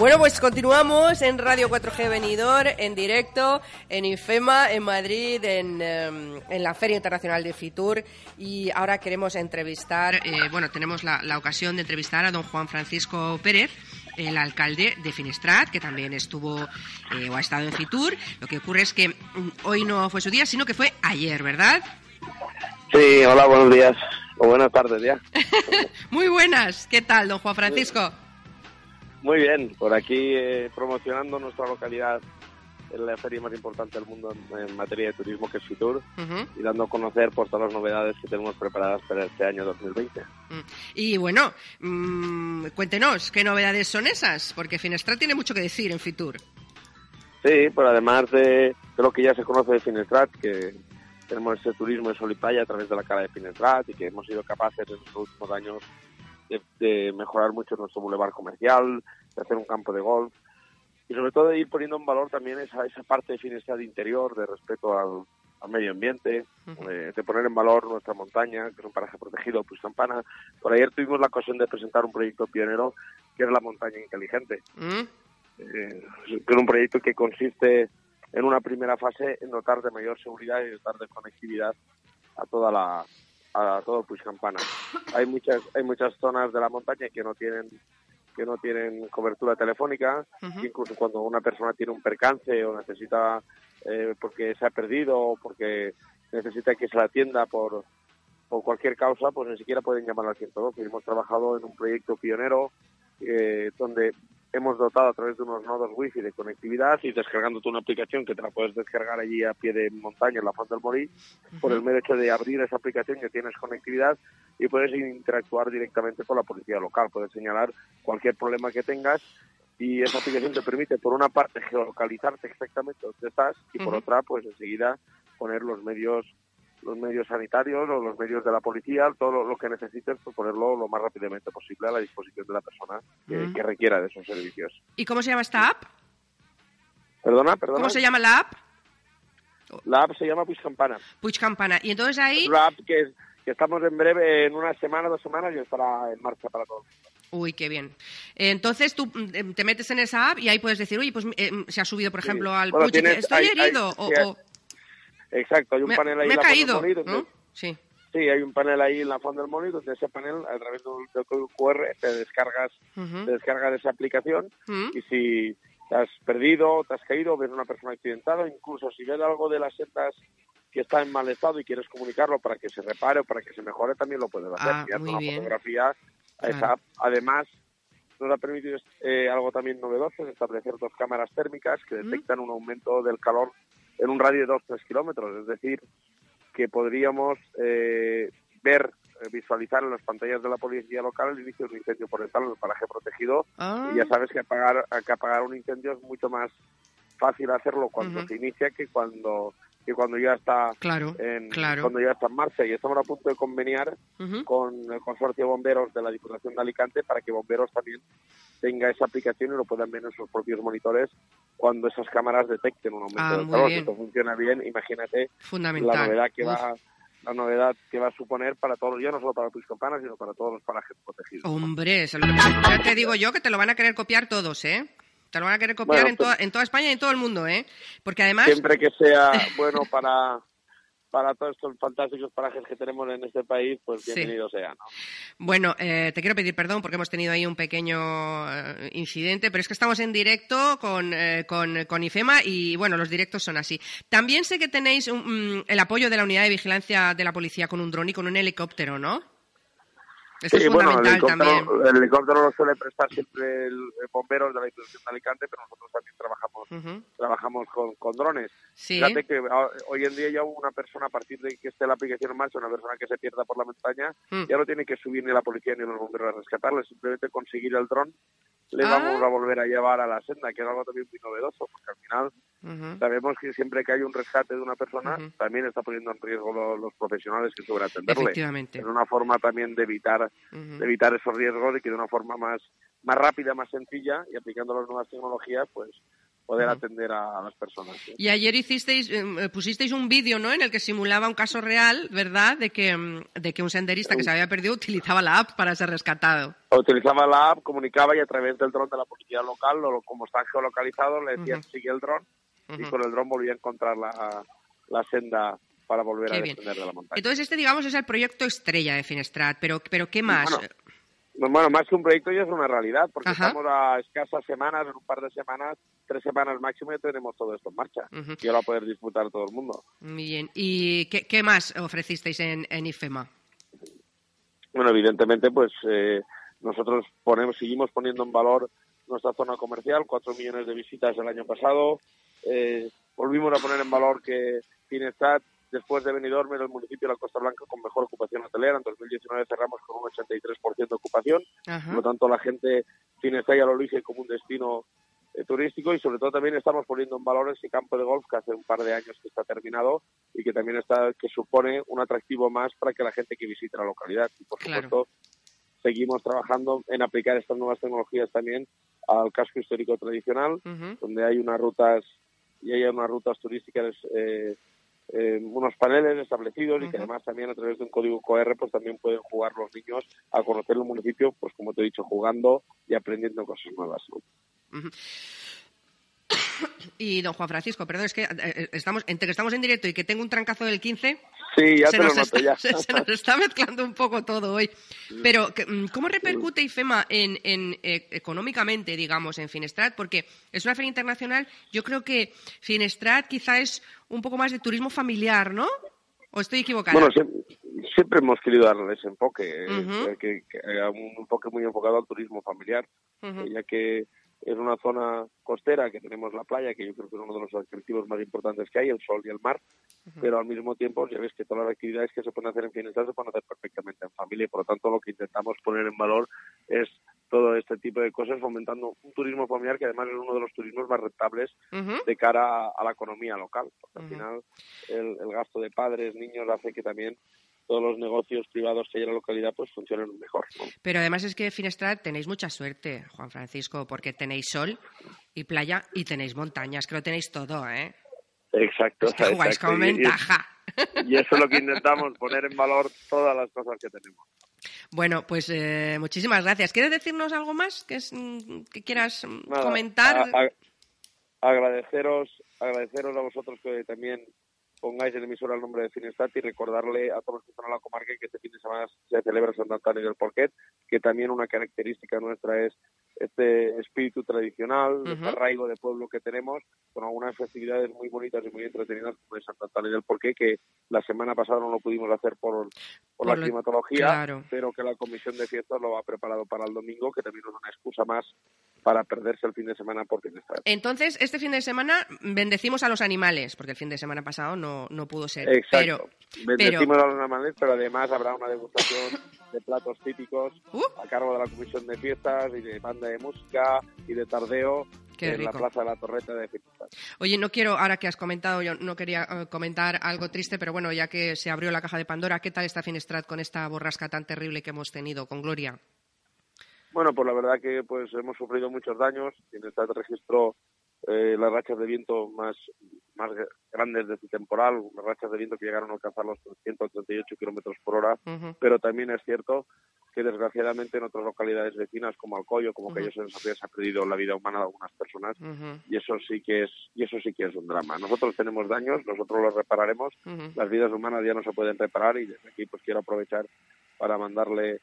Bueno, pues continuamos en Radio 4G Venidor, en directo, en IFEMA, en Madrid, en, em, en la Feria Internacional de Fitur. Y ahora queremos entrevistar, eh, bueno, tenemos la, la ocasión de entrevistar a don Juan Francisco Pérez el alcalde de Finestrat, que también estuvo eh, o ha estado en Fitur. Lo que ocurre es que mm, hoy no fue su día, sino que fue ayer, ¿verdad? Sí, hola, buenos días. O buenas tardes ya. Muy buenas. ¿Qué tal, don Juan Francisco? Muy bien, por aquí eh, promocionando nuestra localidad en la feria más importante del mundo en, en materia de turismo, que es Fitur, y dando a conocer por todas las novedades que tenemos preparadas para este año 2020. Mm. Y bueno, mm, cuéntenos, ¿qué novedades son esas? Porque Finestrat tiene mucho que decir en Fitur. Sí, pues además de, de lo que ya se conoce de Finestrat, que tenemos ese turismo de sol y playa a través de la cara de Finestrat y que hemos sido capaces en los últimos años de, de mejorar mucho nuestro bulevar comercial, de hacer un campo de golf y sobre todo de ir poniendo en valor también esa, esa parte de Finestrat interior, de respeto al, al medio ambiente, eh, de poner en valor nuestra montaña, que es un paraje protegido, pues Campana. Por ayer tuvimos la ocasión de presentar un proyecto pionero que es la montaña inteligente ¿Mm? eh, que es un proyecto que consiste en una primera fase en dotar de mayor seguridad y dotar de conectividad a toda la a todo Puig Campana. Hay muchas hay muchas zonas de la montaña que no tienen que no tienen cobertura telefónica, incluso cuando una persona tiene un percance o necesita eh, porque se ha perdido o porque necesita que se la atienda por por cualquier causa, pues ni siquiera pueden llamar al 112. Hemos trabajado en un proyecto pionero eh, donde hemos dotado a través de unos nodos wifi de conectividad y descargándote una aplicación que te la puedes descargar allí a pie de montaña en la Fonte del Morí, por el mero hecho de abrir esa aplicación que tienes conectividad y puedes interactuar directamente con la policía local, puedes señalar cualquier problema que tengas y esa aplicación te permite por una parte geolocalizarte exactamente donde estás y por otra pues enseguida poner los medios los medios sanitarios o los medios de la policía, todo lo, lo que necesites, pues ponerlo lo más rápidamente posible a la disposición de la persona que, Mm. que requiera de esos servicios. ¿Y cómo se llama esta app? Perdona, perdona. ¿Cómo se llama la app? La app se llama Puig Campana. Puig Campana. Y entonces ahí... Es una app que, es- que estamos en breve, en una semana, dos semanas, y estará en marcha para todos. Uy, qué bien. Entonces tú mm, te metes en esa app y ahí puedes decir, oye, pues eh, se ha subido, por Sí. ejemplo, al Bueno, Puig, tienes- estoy hay- hay- herido. o, sí, o Exacto, hay un me, panel ahí me en la caído, del donde- ¿no? Sí. Sí, hay un panel ahí en la Font del Molí donde ese panel, a través del, código QR, te descargas, Ujú. te descargas esa aplicación y si te has perdido, te has caído, ves una persona accidentada, incluso si ves algo de las setas que está en mal estado y quieres comunicarlo para que se repare o para que se mejore, también lo puedes hacer. Ah, muy una bien. fotografía a esa Claro. app. Además, nos ha permitido eh, algo también novedoso, es establecer dos cámaras térmicas que Mm. detectan un aumento del calor en un radio de 2-3 kilómetros. Es decir, que podríamos eh, ver, eh, visualizar en las pantallas de la policía local el inicio de un incendio forestal en el paraje protegido. Ah, y ya sabes que apagar, que apagar un incendio es mucho más fácil hacerlo cuando se inicia que cuando que cuando ya está claro, en, claro. cuando ya está en marcha y estamos a punto de conveniar Ujú. con el consorcio de bomberos de la Diputación de Alicante para que bomberos también tenga esa aplicación y lo puedan ver en sus propios monitores cuando esas cámaras detecten un aumento Ah, del calor. Si esto funciona bien, imagínate Fundamental. la novedad que Uf. va la novedad que va a suponer para todos, ya no solo para Puig Campana, sino para todos los parajes protegidos. Hombre, ya te digo yo que te lo van a querer copiar todos, ¿eh? Te lo van a querer copiar Bueno, en, pues- toda, en toda España y en todo el mundo, ¿eh? Porque además... Siempre que sea bueno para para todos estos fantásticos parajes que tenemos en este país, pues Sí. bienvenido sea, ¿no? Bueno, eh, te quiero pedir perdón porque hemos tenido ahí un pequeño eh, incidente, pero es que estamos en directo con, eh, con, con IFEMA y, bueno, los directos son así. También sé que tenéis un- mm, el apoyo de la unidad de vigilancia de la policía con un dron y con un helicóptero, ¿no? Sí, es bueno, el helicóptero, también. el helicóptero lo suele prestar siempre el, el bomberos de la Diputación de Alicante, pero nosotros también trabajamos trabajamos con, con drones. Sí. Fíjate que ah, hoy en día ya una persona, a partir de que esté la aplicación en marcha, una persona que se pierda por la montaña, Mm. ya no tiene que subir ni la policía ni los bomberos a rescatarle, simplemente conseguir el dron le Ah. vamos a volver a llevar a la senda, que es algo también muy novedoso, porque al final Sabemos que siempre que hay un rescate de una persona, también está poniendo en riesgo lo- los, profesionales que suelen atenderle. Efectivamente. Es una forma también de evitar, de evitar esos riesgos y que de una forma más, más rápida, más sencilla y aplicando las nuevas tecnologías, pues poder atender a, a las personas. ¿sí? Y ayer hicisteis, eh, pusisteis un vídeo, ¿no? En el que simulaba un caso real, ¿verdad? De que, mm, de que un senderista que se había perdido utilizaba la app para ser rescatado. Utilizaba la app, comunicaba y a través del dron de la policía local, lo- como está geolocalizado, le decían sigue el dron y con el dron volvía a encontrar la, la senda para volver Qué a bien. descender de la montaña. Entonces este, digamos, es el proyecto estrella de Finestrat, pero, pero ¿qué más? Bueno, Bueno, más que un proyecto ya es una realidad, porque Ajá. estamos a escasas semanas, en un par de semanas, tres semanas máximo, ya tenemos todo esto en marcha. Y ahora va a poder disfrutar todo el mundo. Muy bien. ¿Y qué, qué más ofrecisteis en, en IFEMA? Bueno, evidentemente, pues eh, nosotros ponemos, seguimos poniendo en valor nuestra zona comercial, cuatro millones de visitas el año pasado. Eh, volvimos a poner en valor que Finestrat, después de Benidorm, era el municipio de la Costa Blanca con mejor ocupación hotelera. En 2019 cerramos con un 83% de ocupación. Ajá. Por lo tanto, la gente Finestrat ya lo elige como un destino eh, turístico y sobre todo también estamos poniendo en valor ese campo de golf que hace un par de años que está terminado y que también está que supone un atractivo más para que la gente que visite la localidad y por Claro. supuesto seguimos trabajando en aplicar estas nuevas tecnologías también al casco histórico tradicional donde hay unas rutas y hay unas rutas turísticas eh, eh, unos paneles establecidos y que además también a través de un código QR pues también pueden jugar los niños a conocer el municipio pues como te he dicho jugando y aprendiendo cosas nuevas ¿no? Y don Juan Francisco, perdón, es que eh, estamos entre que estamos en directo y que tengo un trancazo del 15, sí ya se, te lo nos noto está, ya se- se nos está mezclando un poco todo hoy. Pero, que, mm, ¿cómo repercute IFEMA en, en, eh, económicamente, digamos, en Finestrat? Porque es una feria internacional, yo creo que Finestrat quizá es un poco más de turismo familiar, ¿no? ¿O estoy equivocada? Bueno, siempre, siempre hemos querido darle ese enfoque, eh, Ujú. que, que- eh, un enfoque muy enfocado al turismo familiar, ya que es una zona costera que tenemos la playa, que yo creo que es uno de los atractivos más importantes que hay, el sol y el mar, pero al mismo tiempo ya ves que todas las actividades que se pueden hacer en Finestrat se pueden hacer perfectamente en familia y por lo tanto lo que intentamos poner en valor es todo este tipo de cosas fomentando un turismo familiar que además es uno de los turismos más rentables de cara a, a la economía local. Porque al final el, el gasto de padres, niños, hace que también todos los negocios privados que hay en la localidad pues funcionen mejor. ¿no? Pero además es que Finestrat tenéis mucha suerte, Juan Francisco, porque tenéis sol y playa y tenéis montañas, que lo tenéis todo, ¿eh? Exacto. Es que jugáis exacto. con Y- y- ventaja. Y, eso es lo que intentamos, poner en valor todas las cosas que tenemos. Bueno, pues eh, muchísimas gracias. ¿Quieres decirnos algo más que, es, mm, que quieras mm, Nada, comentar? a- a- agradeceros, agradeceros a vosotros que también pongáis en emisora el nombre de Finestat y recordarle a todos los que están en la comarca que este fin de semana se celebra Sant Antoni del Porquet, que también una característica nuestra es este espíritu tradicional, este Ujú. arraigo de pueblo que tenemos, con algunas festividades muy bonitas y muy entretenidas como el Sant Antoni del Porquet, que la semana pasada no lo pudimos hacer por, por, Por la lo- climatología, claro. pero que la comisión de fiestas lo ha preparado para el domingo, que también es una excusa más para perderse el fin de semana por Finestat. Entonces, este fin de semana bendecimos a los animales, porque el fin de semana pasado no, no pudo ser. Exacto. Pero, Bendecimos a los animales, pero además habrá una degustación de platos típicos Uh. a cargo de la comisión de fiestas y de banda de música y de tardeo en la plaza de la Torreta de Finestat. Oye, no quiero, ahora que has comentado, yo no quería eh, comentar algo triste, pero bueno, ya que se abrió la caja de Pandora, ¿qué tal está Finestrat con esta borrasca tan terrible que hemos tenido con Gloria? Bueno, pues la verdad que pues hemos sufrido muchos daños. Finestat registró eh, las rachas de viento más, más grandes de su temporal, rachas de viento que llegaron a alcanzar los 138 kilómetros por hora. Ujú. pero también es cierto que desgraciadamente en otras localidades vecinas como Alcoyo, como Ujú. Cayo en Sofía, se ha perdido la vida humana de algunas personas y eso sí que es y eso sí que es un drama. Nosotros tenemos daños, nosotros los repararemos, las vidas humanas ya no se pueden reparar y desde aquí pues quiero aprovechar para mandarle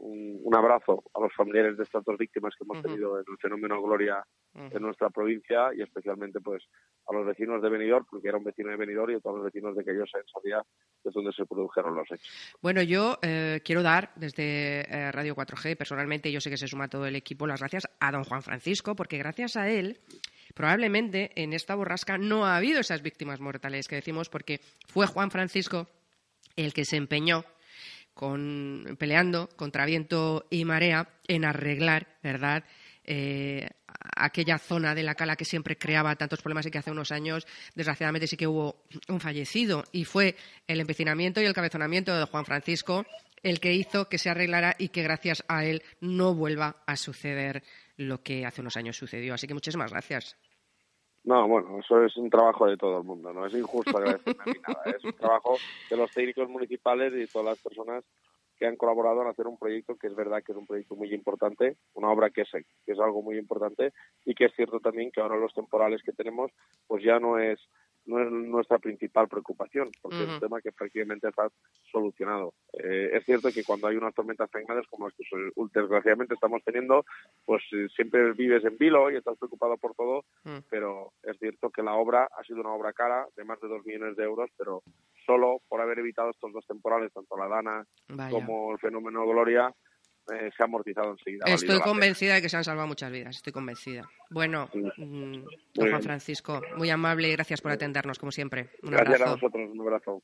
un, un abrazo a los familiares de estas dos víctimas que hemos tenido en el fenómeno Gloria en nuestra provincia y especialmente pues a los vecinos de Benidorm, porque era un vecino de Benidorm y a todos los vecinos de Cayosa en Sofía, que es donde se produjeron los hechos. Bueno, yo eh, quiero dar desde eh, Radio 4G, personalmente, yo sé que se suma todo el equipo, las gracias a don Juan Francisco, porque gracias a él probablemente en esta borrasca no ha habido esas víctimas mortales que decimos porque fue Juan Francisco el que se empeñó con, peleando contra viento y marea en arreglar, ¿verdad?, eh, aquella zona de la cala que siempre creaba tantos problemas y que hace unos años, desgraciadamente, sí que hubo un fallecido. Y fue el empecinamiento y el cabezonamiento de Juan Francisco el que hizo que se arreglara y que gracias a él no vuelva a suceder lo que hace unos años sucedió. Así que muchísimas gracias. No, bueno, eso es un trabajo de todo el mundo, no es injusto agradecerme a mí nada. Es un trabajo de los técnicos municipales y todas las personas que han colaborado en hacer un proyecto que es verdad que es un proyecto muy importante, una obra que es, que es algo muy importante y que es cierto también que ahora los temporales que tenemos pues ya no es no es nuestra principal preocupación, porque es un tema que prácticamente está solucionado. Eh, es cierto que cuando hay unas tormentas tan grandes como las que desgraciadamente estamos teniendo, pues eh, siempre vives en vilo y estás preocupado por todo, mm. pero es cierto que la obra ha sido una obra cara de más de dos millones de euros, pero solo por haber evitado estos dos temporales, tanto la Dana como el fenómeno Gloria, eh, se ha amortizado enseguida. Estoy convencida de que se han salvado muchas vidas, estoy convencida. Bueno, mm, don Juan Francisco, muy amable y gracias por atendernos, como siempre. Un gracias a vosotros, un abrazo.